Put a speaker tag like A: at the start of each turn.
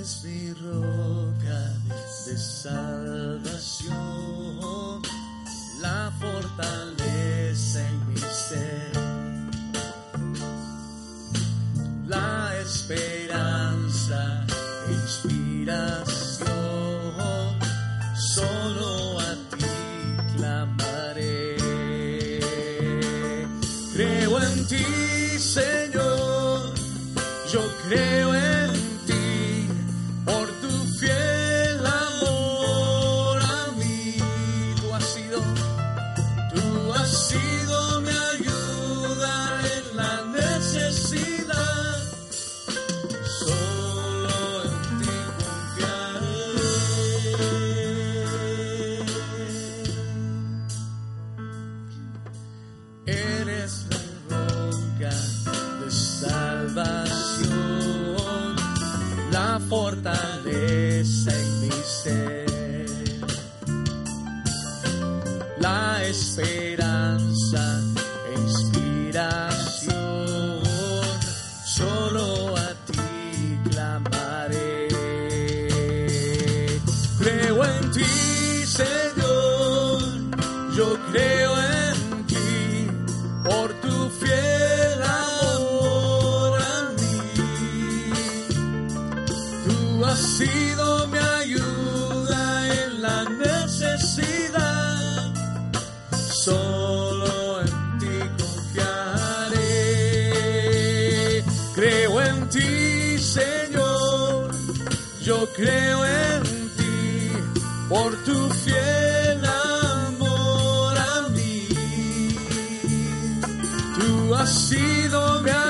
A: Eres mi roca de salvación, la fortaleza en mi ser, la esperanza inspiración. Solo a ti clamaré. Creo en ti, Señor. Yo creo en Eres la roca de salvación, la fortaleza en mi ser, la esperanza e inspiración. Solo a ti clamaré. Creo en ti, Señor. Yo creo sido mi ayuda en la necesidad. Solo en ti confiaré. Creo en ti, Señor. Yo creo en ti por tu fiel amor a mí. Tú has sido mi ayuda